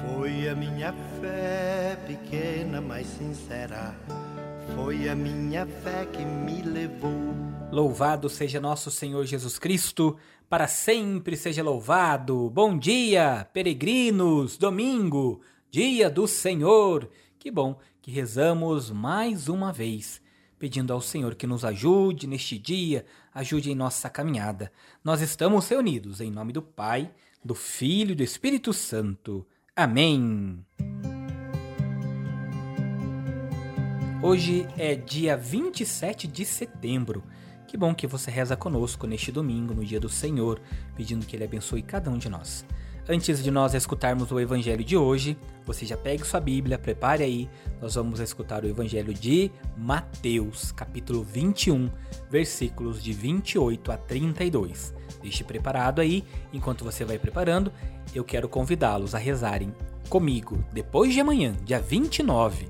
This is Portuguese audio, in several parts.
Foi a minha fé pequena, mas sincera. Foi a minha fé que me levou. Louvado seja nosso Senhor Jesus Cristo, para sempre seja louvado. Bom dia, peregrinos, domingo, dia do Senhor. Que bom que rezamos mais uma vez, pedindo ao Senhor que nos ajude neste dia, ajude em nossa caminhada. Nós estamos reunidos em nome do Pai, do Filho e do Espírito Santo. Amém. Hoje é dia 27 de setembro. Que bom que você reza conosco neste domingo, no dia do Senhor, pedindo que Ele abençoe cada um de nós. Antes de nós escutarmos o Evangelho de hoje, você já pegue sua Bíblia, prepare aí, nós vamos escutar o Evangelho de Mateus, capítulo 21, versículos de 28 a 32. Deixe preparado aí, enquanto você vai preparando, eu quero convidá-los a rezarem comigo, depois de amanhã, dia 29,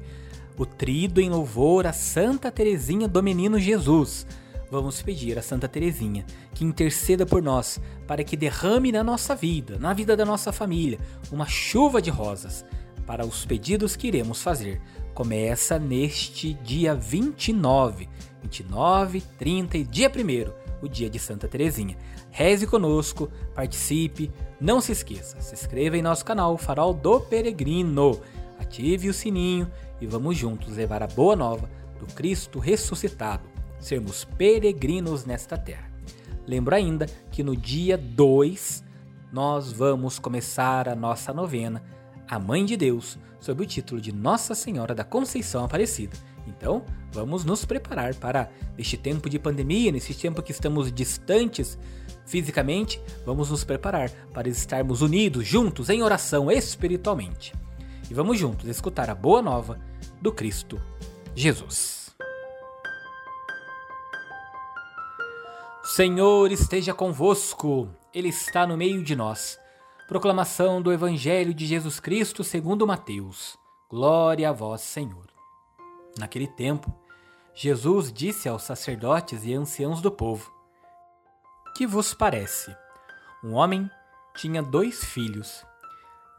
o trido em louvor a Santa Teresinha do Menino Jesus. Vamos pedir a Santa Teresinha que interceda por nós para que derrame na nossa vida, na vida da nossa família, uma chuva de rosas para os pedidos que iremos fazer. Começa neste dia 29, 29, 30 e dia 1 o dia de Santa Teresinha. Reze conosco, participe, não se esqueça, se inscreva em nosso canal Farol do Peregrino, ative o sininho e vamos juntos levar a boa nova do Cristo ressuscitado, sermos peregrinos nesta terra. Lembro ainda que no dia 2 nós vamos começar a nossa novena, a Mãe de Deus, sob o título de Nossa Senhora da Conceição Aparecida. Então, vamos nos preparar para este tempo de pandemia, nesse tempo que estamos distantes fisicamente, vamos nos preparar para estarmos unidos, juntos, em oração espiritualmente. E vamos juntos escutar a boa nova do Cristo Jesus. Senhor esteja convosco, Ele está no meio de nós. Proclamação do Evangelho de Jesus Cristo segundo Mateus. Glória a vós, Senhor. Naquele tempo, Jesus disse aos sacerdotes e anciãos do povo: Que vos parece? Um homem tinha dois filhos.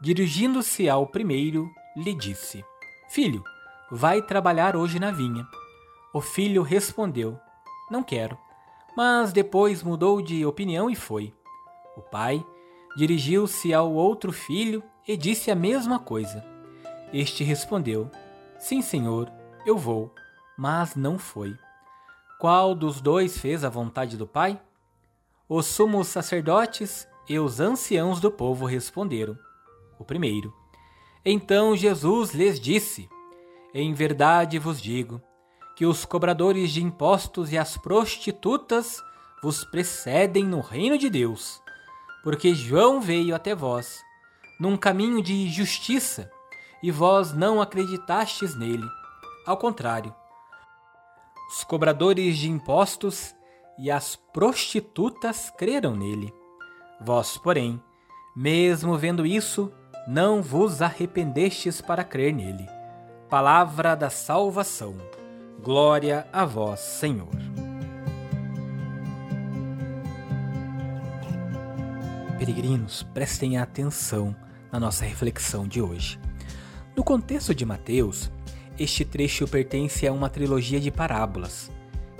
Dirigindo-se ao primeiro, lhe disse: Filho, vai trabalhar hoje na vinha. O filho respondeu: Não quero. Mas depois mudou de opinião e foi. O pai dirigiu-se ao outro filho e disse a mesma coisa. Este respondeu: Sim, senhor, eu vou, mas não foi. Qual dos dois fez a vontade do pai? Os sumos sacerdotes e os anciãos do povo responderam: O primeiro. Então Jesus lhes disse: Em verdade vos digo que os cobradores de impostos e as prostitutas vos precedem no reino de Deus, porque João veio até vós num caminho de justiça e vós não acreditastes nele. Ao contrário, os cobradores de impostos e as prostitutas creram nele. Vós, porém, mesmo vendo isso, não vos arrependestes para crer nele. Palavra da salvação. Glória a vós, Senhor. Peregrinos, prestem atenção na nossa reflexão de hoje. No contexto de Mateus, este trecho pertence a uma trilogia de parábolas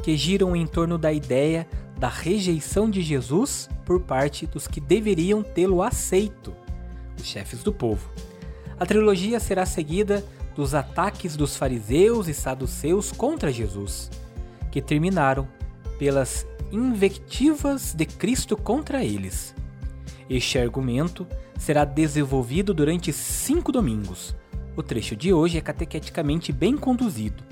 que giram em torno da ideia da rejeição de Jesus por parte dos que deveriam tê-lo aceito, os chefes do povo. A trilogia será seguida dos ataques dos fariseus e saduceus contra Jesus, que terminaram pelas invectivas de Cristo contra eles. Este argumento será desenvolvido durante cinco domingos. O trecho de hoje é catequeticamente bem conduzido.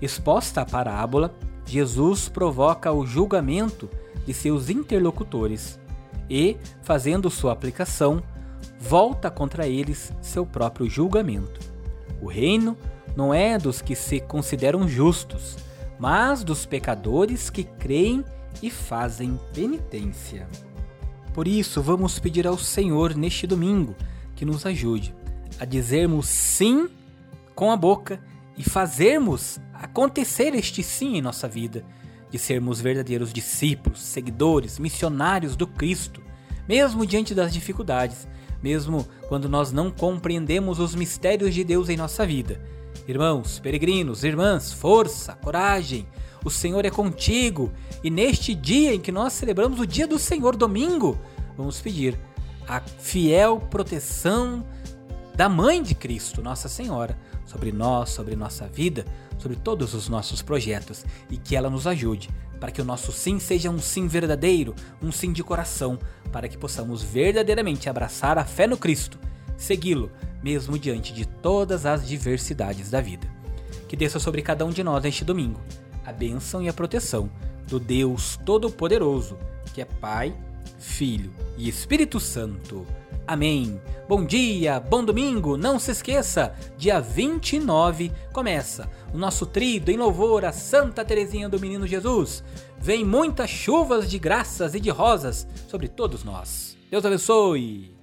Exposta a parábola, Jesus provoca o julgamento de seus interlocutores e, fazendo sua aplicação, volta contra eles seu próprio julgamento. O reino não é dos que se consideram justos, mas dos pecadores que creem e fazem penitência. Por isso, vamos pedir ao Senhor neste domingo que nos ajude a dizermos sim com a boca e fazermos acontecer este sim em nossa vida, de sermos verdadeiros discípulos, seguidores, missionários do Cristo, mesmo diante das dificuldades, mesmo quando nós não compreendemos os mistérios de Deus em nossa vida. Irmãos, peregrinos, irmãs, força, coragem. O Senhor é contigo. E neste dia em que nós celebramos o dia do Senhor, domingo, vamos pedir a fiel proteção da Mãe de Cristo, Nossa Senhora, sobre nós, sobre nossa vida, sobre todos os nossos projetos e que ela nos ajude para que o nosso sim seja um sim verdadeiro, um sim de coração, para que possamos verdadeiramente abraçar a fé no Cristo, segui-lo, mesmo diante de todas as diversidades da vida. Que desça sobre cada um de nós neste domingo a bênção e a proteção do Deus Todo-Poderoso, que é Pai, Filho e Espírito Santo. Amém. Bom dia, bom domingo. Não se esqueça, dia 29 começa o nosso trido em louvor a Santa Teresinha do Menino Jesus. Vem muitas chuvas de graças e de rosas sobre todos nós. Deus abençoe.